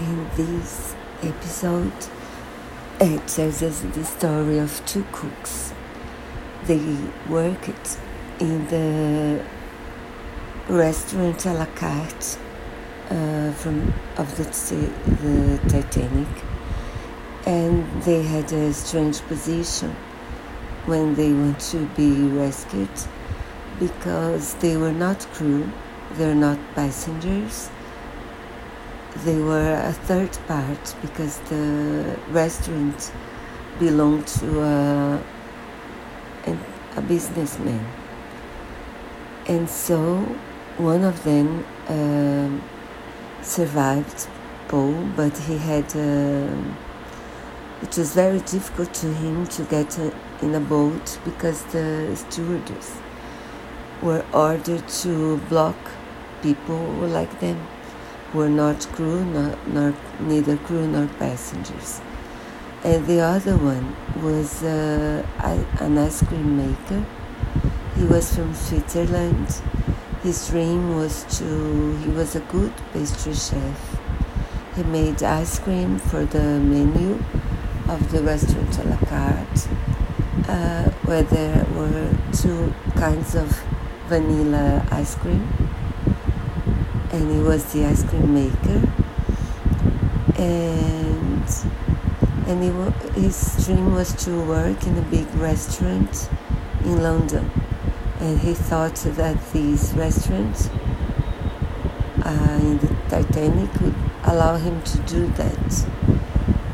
In this episode, it tells us the story of two cooks. They worked in the restaurant a la carte uh, from of the, the Titanic, and they had a strange position when they want to be rescued because they were not crew, they're not passengers they were a third part because the restaurant belonged to a, a businessman. And so one of them um, survived Paul, but he had. Uh, it was very difficult to him to get a, in a boat because the stewardess were ordered to block people like them were not crew, nor, nor, neither crew nor passengers. And the other one was uh, an ice cream maker. He was from Switzerland. His dream was to, he was a good pastry chef. He made ice cream for the menu of the restaurant a la carte, uh, where there were two kinds of vanilla ice cream and he was the ice cream maker. And and he, his dream was to work in a big restaurant in London. And he thought that this restaurant uh, in the Titanic would allow him to do that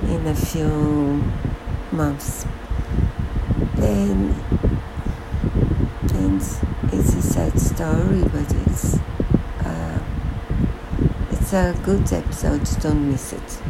in a few months. And and it's a sad story but it's a good episode, don't miss it.